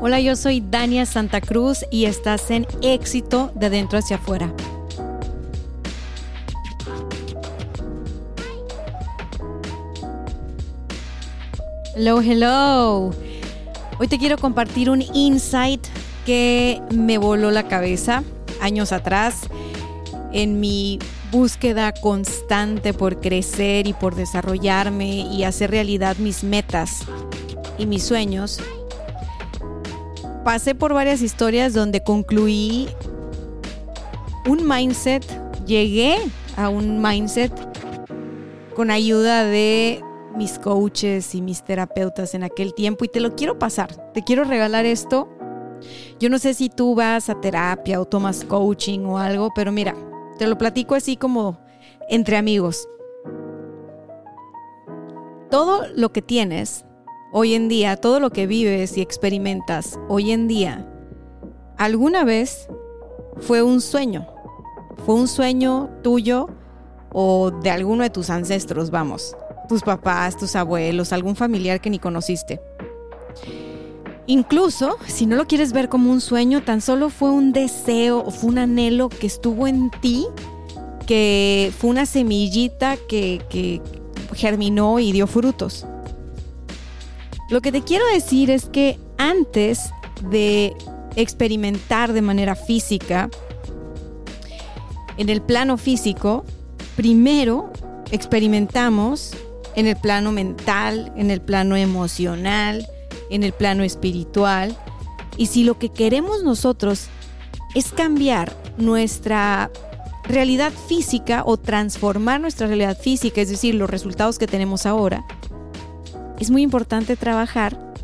Hola, yo soy Dania Santa Cruz y estás en Éxito de Dentro hacia afuera. Hello, hello. Hoy te quiero compartir un insight que me voló la cabeza años atrás en mi búsqueda constante por crecer y por desarrollarme y hacer realidad mis metas y mis sueños pasé por varias historias donde concluí un mindset, llegué a un mindset con ayuda de mis coaches y mis terapeutas en aquel tiempo y te lo quiero pasar, te quiero regalar esto. Yo no sé si tú vas a terapia o tomas coaching o algo, pero mira, te lo platico así como entre amigos. Todo lo que tienes hoy en día, todo lo que vives y experimentas hoy en día, alguna vez fue un sueño. Fue un sueño tuyo o de alguno de tus ancestros, vamos. Tus papás, tus abuelos, algún familiar que ni conociste. Incluso, si no lo quieres ver como un sueño, tan solo fue un deseo o fue un anhelo que estuvo en ti, que fue una semillita que, que germinó y dio frutos. Lo que te quiero decir es que antes de experimentar de manera física, en el plano físico, primero experimentamos en el plano mental, en el plano emocional, en el plano espiritual. Y si lo que queremos nosotros es cambiar nuestra realidad física o transformar nuestra realidad física, es decir, los resultados que tenemos ahora, es muy importante trabajar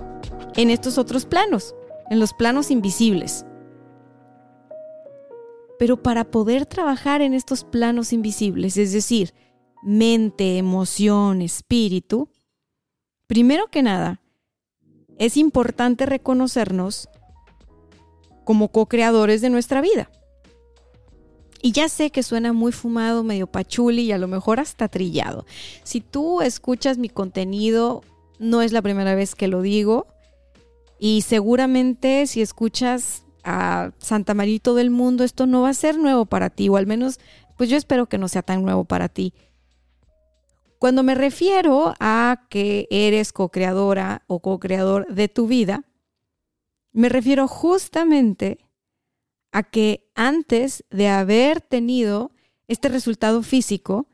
en estos otros planos, en los planos invisibles. Pero para poder trabajar en estos planos invisibles, es decir, mente, emoción, espíritu, primero que nada, es importante reconocernos como co-creadores de nuestra vida. Y ya sé que suena muy fumado, medio pachuli y a lo mejor hasta trillado. Si tú escuchas mi contenido no es la primera vez que lo digo. Y seguramente si escuchas a Santa María y todo el mundo, esto no va a ser nuevo para ti, o al menos, pues yo espero que no sea tan nuevo para ti. Cuando me refiero a que eres co-creadora o co-creador de tu vida, me refiero justamente a que antes de haber tenido este resultado físico,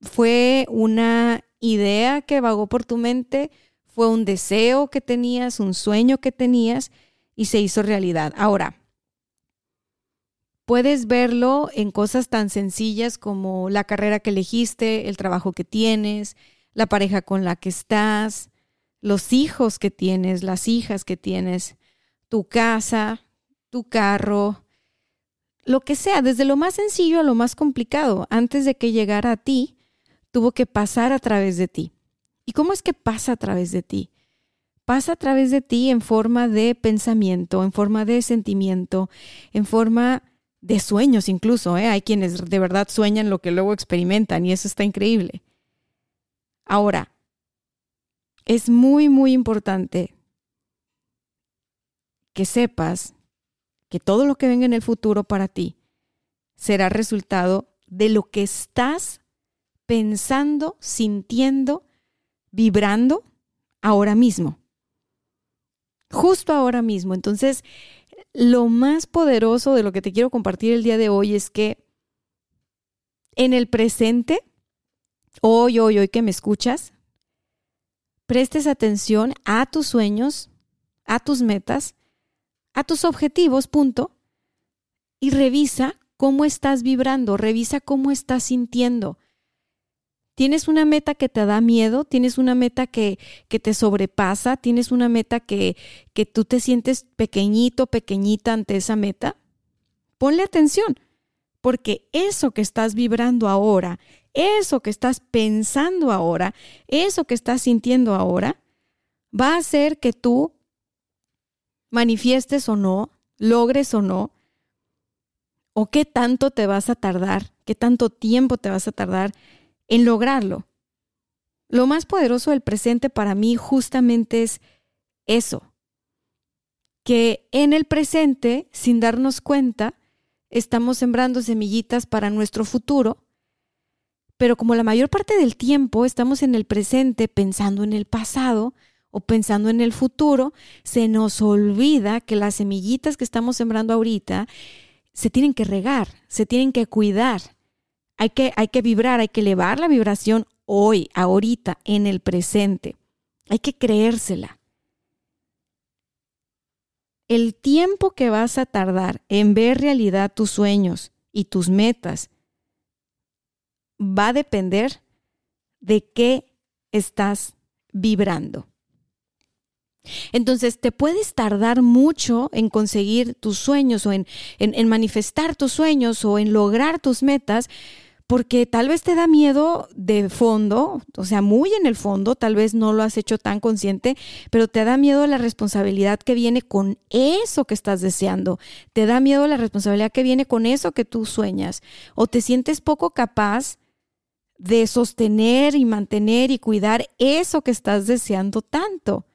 fue una idea que vagó por tu mente, fue un deseo que tenías, un sueño que tenías y se hizo realidad. Ahora, puedes verlo en cosas tan sencillas como la carrera que elegiste, el trabajo que tienes, la pareja con la que estás, los hijos que tienes, las hijas que tienes, tu casa, tu carro, lo que sea, desde lo más sencillo a lo más complicado, antes de que llegara a ti, tuvo que pasar a través de ti. ¿Y cómo es que pasa a través de ti? Pasa a través de ti en forma de pensamiento, en forma de sentimiento, en forma de sueños incluso. ¿eh? Hay quienes de verdad sueñan lo que luego experimentan y eso está increíble. Ahora, es muy, muy importante que sepas que todo lo que venga en el futuro para ti será resultado de lo que estás pensando, sintiendo, vibrando ahora mismo. Justo ahora mismo. Entonces, lo más poderoso de lo que te quiero compartir el día de hoy es que en el presente, hoy, hoy, hoy que me escuchas, prestes atención a tus sueños, a tus metas, a tus objetivos, punto, y revisa cómo estás vibrando, revisa cómo estás sintiendo, Tienes una meta que te da miedo, tienes una meta que, que te sobrepasa, tienes una meta que, que tú te sientes pequeñito, pequeñita ante esa meta. Ponle atención, porque eso que estás vibrando ahora, eso que estás pensando ahora, eso que estás sintiendo ahora, va a hacer que tú manifiestes o no, logres o no, o qué tanto te vas a tardar, qué tanto tiempo te vas a tardar en lograrlo. Lo más poderoso del presente para mí justamente es eso, que en el presente, sin darnos cuenta, estamos sembrando semillitas para nuestro futuro, pero como la mayor parte del tiempo estamos en el presente pensando en el pasado o pensando en el futuro, se nos olvida que las semillitas que estamos sembrando ahorita se tienen que regar, se tienen que cuidar. Hay que, hay que vibrar, hay que elevar la vibración hoy, ahorita, en el presente. Hay que creérsela. El tiempo que vas a tardar en ver realidad tus sueños y tus metas va a depender de qué estás vibrando. Entonces, te puedes tardar mucho en conseguir tus sueños o en, en, manifestar tus sueños o en lograr tus metas, porque tal vez te da miedo de fondo, o sea, muy en el fondo, tal vez no lo has hecho tan consciente, pero te da miedo la responsabilidad que viene con eso que estás deseando, te da miedo la responsabilidad que viene con eso que tú sueñas, o te sientes poco capaz de sostener y mantener y cuidar eso que estás deseando tanto.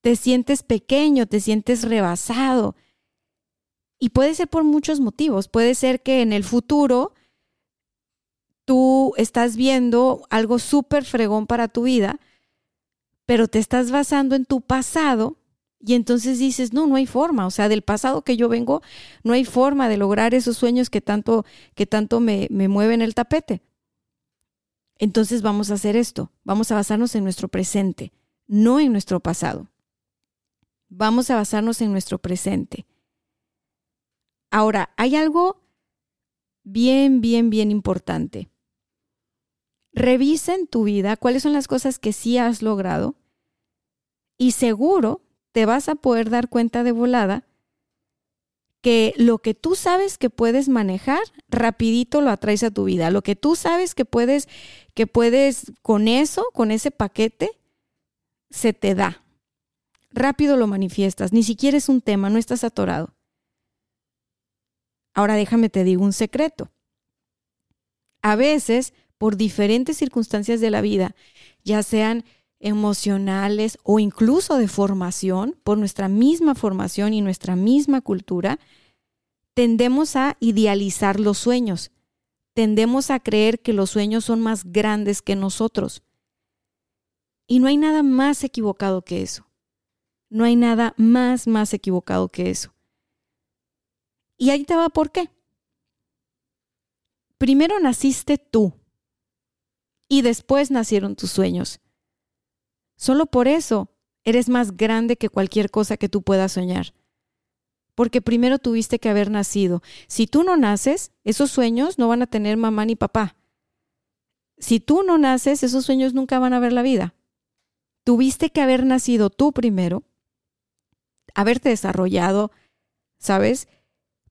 Te sientes pequeño, te sientes rebasado. Y puede ser por muchos motivos. Puede ser que en el futuro tú estás viendo algo súper fregón para tu vida, pero te estás basando en tu pasado y entonces dices, no, no hay forma, o sea, del pasado que yo vengo, no hay forma de lograr esos sueños que tanto, que tanto me, me mueven el tapete. Entonces vamos a hacer esto, vamos a basarnos en nuestro presente, no en nuestro pasado. Vamos a basarnos en nuestro presente. Ahora, hay algo bien, bien, bien importante. Revisa en tu vida cuáles son las cosas que sí has logrado y seguro te vas a poder dar cuenta de volada que lo que tú sabes que puedes manejar, rapidito lo atraes a tu vida. Lo que tú sabes que puedes, que puedes con eso, con ese paquete, se te da. Rápido lo manifiestas, ni siquiera es un tema, no estás atorado. Ahora déjame te digo un secreto. A veces por diferentes circunstancias de la vida, ya sean emocionales o incluso de formación, por nuestra misma formación y nuestra misma cultura, tendemos a idealizar los sueños, tendemos a creer que los sueños son más grandes que nosotros. Y no hay nada más equivocado que eso. No hay nada más, más equivocado que eso. Y ahí te va por qué. Primero naciste tú y después nacieron tus sueños. Solo por eso eres más grande que cualquier cosa que tú puedas soñar. Porque primero tuviste que haber nacido. Si tú no naces, esos sueños no van a tener mamá ni papá. Si tú no naces, esos sueños nunca van a ver la vida. Tuviste que haber nacido tú primero, haberte desarrollado, ¿sabes?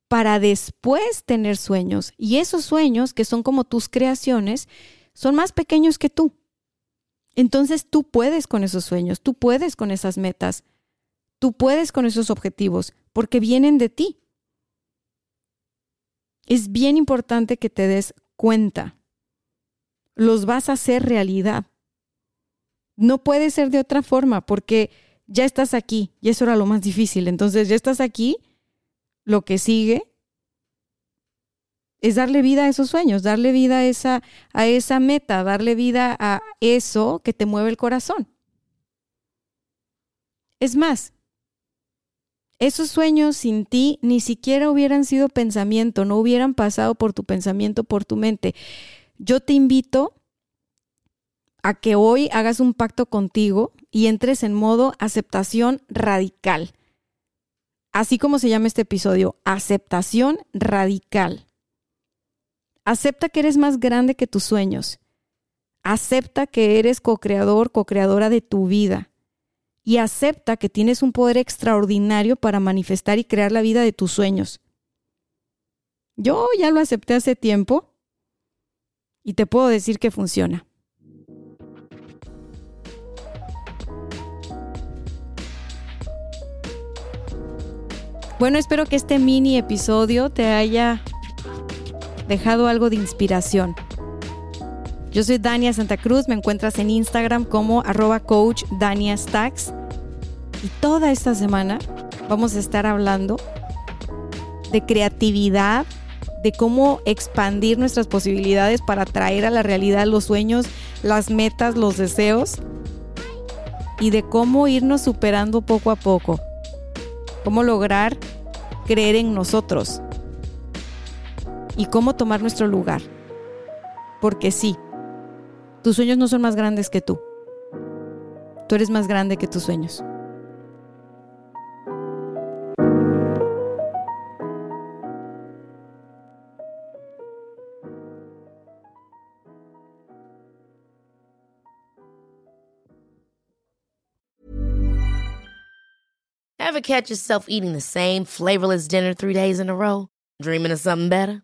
Para después tener sueños. Y esos sueños, que son como tus creaciones, son más pequeños que tú. Entonces tú puedes con esos sueños, tú puedes con esas metas, tú puedes con esos objetivos, porque vienen de ti. Es bien importante que te des cuenta. Los vas a hacer realidad. No puede ser de otra forma, porque ya estás aquí, y eso era lo más difícil. Entonces ya estás aquí, lo que sigue es darle vida a esos sueños, darle vida a esa, a esa meta, darle vida a eso que te mueve el corazón. Es más, esos sueños sin ti ni siquiera hubieran sido pensamiento, no hubieran pasado por tu pensamiento, por tu mente. Yo te invito a que hoy hagas un pacto contigo y entres en modo aceptación radical. Así como se llama este episodio, aceptación radical. Acepta que eres más grande que tus sueños. Acepta que eres co-creador, co-creadora de tu vida. Y acepta que tienes un poder extraordinario para manifestar y crear la vida de tus sueños. Yo ya lo acepté hace tiempo y te puedo decir que funciona. Bueno, espero que este mini episodio te haya dejado algo de inspiración. Yo soy Dania Santa Cruz, me encuentras en Instagram como arroba coach Dania Stacks. Y toda esta semana vamos a estar hablando de creatividad, de cómo expandir nuestras posibilidades para traer a la realidad los sueños, las metas, los deseos y de cómo irnos superando poco a poco. Cómo lograr creer en nosotros y cómo tomar nuestro lugar. Porque sí, tus sueños no son más grandes que tú. Tú eres más grande que tus sueños. Ever catch yourself eating the same flavorless dinner three days in a row? Dreaming of something better?